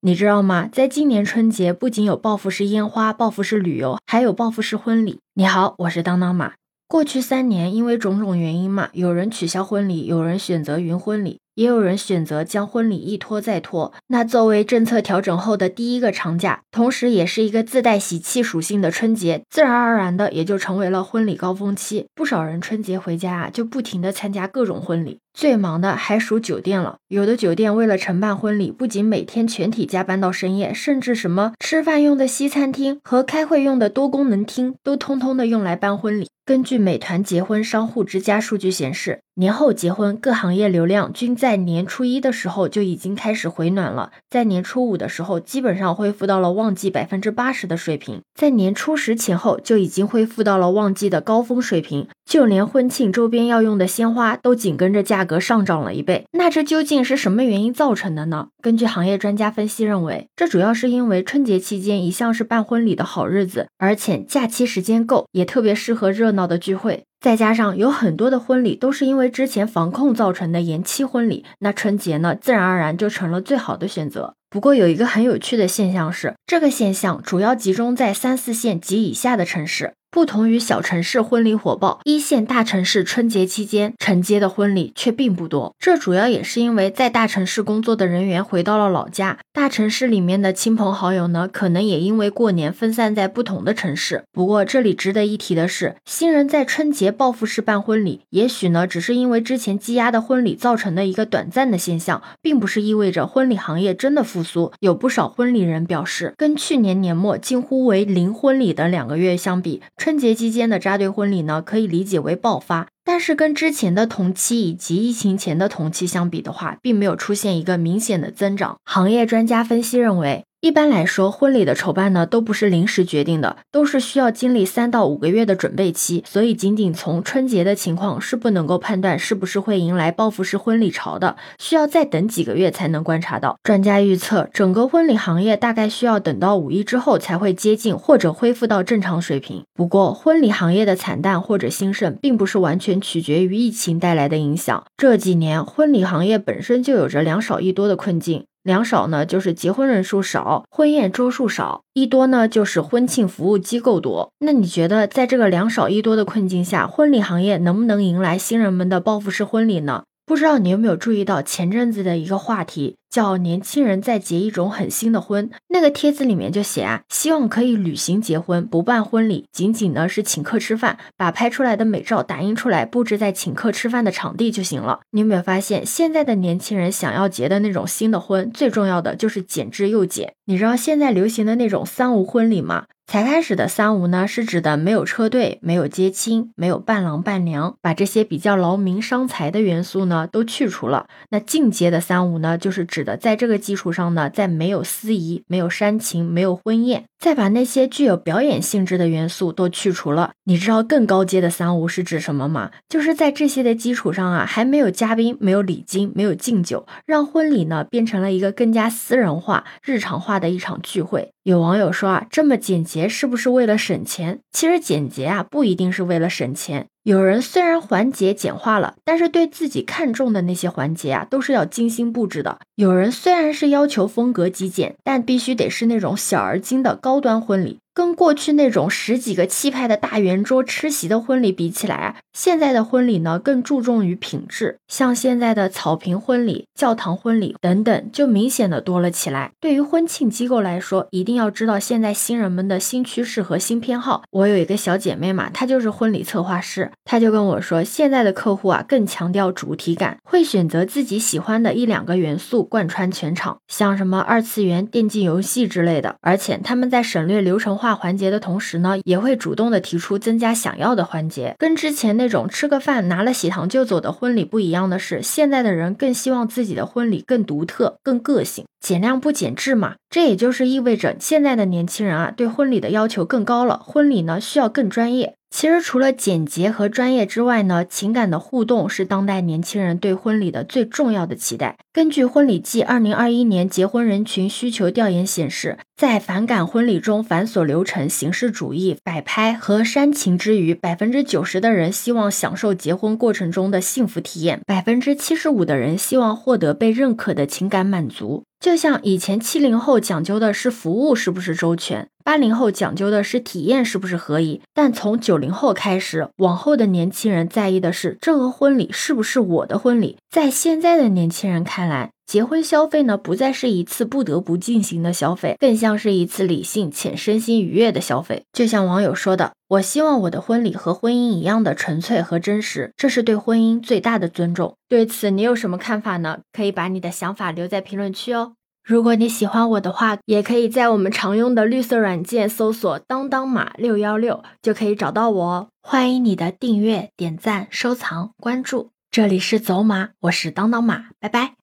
你知道吗？在今年春节，不仅有报复式烟花、报复式旅游，还有报复式婚礼。你好，我是当当马。过去三年，因为种种原因嘛，有人取消婚礼，有人选择云婚礼。也有人选择将婚礼一拖再拖。那作为政策调整后的第一个长假，同时也是一个自带喜气属性的春节，自然而然的也就成为了婚礼高峰期。不少人春节回家啊，就不停的参加各种婚礼。最忙的还属酒店了，有的酒店为了承办婚礼，不仅每天全体加班到深夜，甚至什么吃饭用的西餐厅和开会用的多功能厅，都通通的用来办婚礼。根据美团结婚商户之家数据显示，年后结婚各行业流量均在年初一的时候就已经开始回暖了，在年初五的时候基本上恢复到了旺季百分之八十的水平，在年初十前后就已经恢复到了旺季的高峰水平，就连婚庆周边要用的鲜花都紧跟着价格上涨了一倍。那这究竟是什么原因造成的呢？根据行业专家分析认为，这主要是因为春节期间一向是办婚礼的好日子，而且假期时间够，也特别适合热闹。的聚会，再加上有很多的婚礼都是因为之前防控造成的延期婚礼，那春节呢，自然而然就成了最好的选择。不过有一个很有趣的现象是，这个现象主要集中在三四线及以下的城市。不同于小城市婚礼火爆，一线大城市春节期间承接的婚礼却并不多。这主要也是因为在大城市工作的人员回到了老家，大城市里面的亲朋好友呢，可能也因为过年分散在不同的城市。不过这里值得一提的是，新人在春节报复式办婚礼，也许呢只是因为之前积压的婚礼造成的一个短暂的现象，并不是意味着婚礼行业真的复复苏。有不少婚礼人表示，跟去年年末近乎为零婚礼的两个月相比。春节期间的扎堆婚礼呢，可以理解为爆发，但是跟之前的同期以及疫情前的同期相比的话，并没有出现一个明显的增长。行业专家分析认为。一般来说，婚礼的筹办呢都不是临时决定的，都是需要经历三到五个月的准备期。所以，仅仅从春节的情况是不能够判断是不是会迎来报复式婚礼潮的，需要再等几个月才能观察到。专家预测，整个婚礼行业大概需要等到五一之后才会接近或者恢复到正常水平。不过，婚礼行业的惨淡或者兴盛，并不是完全取决于疫情带来的影响。这几年，婚礼行业本身就有着两少一多的困境。两少呢，就是结婚人数少，婚宴桌数少；一多呢，就是婚庆服务机构多。那你觉得，在这个两少一多的困境下，婚礼行业能不能迎来新人们的报复式婚礼呢？不知道你有没有注意到前阵子的一个话题？叫年轻人在结一种很新的婚，那个帖子里面就写啊，希望可以旅行结婚，不办婚礼，仅仅呢是请客吃饭，把拍出来的美照打印出来，布置在请客吃饭的场地就行了。你有没有发现，现在的年轻人想要结的那种新的婚，最重要的就是简之又简。你知道现在流行的那种三无婚礼吗？才开始的三无呢，是指的没有车队，没有接亲，没有伴郎伴娘，把这些比较劳民伤财的元素呢都去除了。那进阶的三无呢，就是指的在这个基础上呢，在没有司仪、没有煽情、没有婚宴，再把那些具有表演性质的元素都去除了。你知道更高阶的三无是指什么吗？就是在这些的基础上啊，还没有嘉宾、没有礼金、没有敬酒，让婚礼呢变成了一个更加私人化、日常化的一场聚会。有网友说啊，这么简洁是不是为了省钱？其实简洁啊不一定是为了省钱。有人虽然环节简化了，但是对自己看重的那些环节啊，都是要精心布置的。有人虽然是要求风格极简，但必须得是那种小而精的高端婚礼。跟过去那种十几个气派的大圆桌吃席的婚礼比起来啊，现在的婚礼呢更注重于品质。像现在的草坪婚礼、教堂婚礼等等，就明显的多了起来。对于婚庆机构来说，一定要知道现在新人们的新趋势和新偏好。我有一个小姐妹嘛，她就是婚礼策划师，他就跟我说，现在的客户啊更强调主题感，会选择自己喜欢的一两个元素贯穿全场，像什么二次元、电竞游戏之类的。而且他们在省略流程化。环节的同时呢，也会主动的提出增加想要的环节。跟之前那种吃个饭拿了喜糖就走的婚礼不一样的是，现在的人更希望自己的婚礼更独特、更个性，减量不减质嘛。这也就是意味着现在的年轻人啊，对婚礼的要求更高了，婚礼呢需要更专业。其实除了简洁和专业之外呢，情感的互动是当代年轻人对婚礼的最重要的期待。根据婚礼季二零二一年结婚人群需求调研显示，在反感婚礼中繁琐流程、形式主义、摆拍和煽情之余，百分之九十的人希望享受结婚过程中的幸福体验，百分之七十五的人希望获得被认可的情感满足。就像以前七零后讲究的是服务是不是周全，八零后讲究的是体验是不是合宜，但从九零后开始，往后的年轻人在意的是这个婚礼是不是我的婚礼。在现在的年轻人看来，结婚消费呢，不再是一次不得不进行的消费，更像是一次理性且身心愉悦的消费。就像网友说的：“我希望我的婚礼和婚姻一样的纯粹和真实，这是对婚姻最大的尊重。”对此，你有什么看法呢？可以把你的想法留在评论区哦。如果你喜欢我的话，也可以在我们常用的绿色软件搜索“当当马六幺六”，就可以找到我哦。欢迎你的订阅、点赞、收藏、关注。这里是走马，我是当当马，拜拜。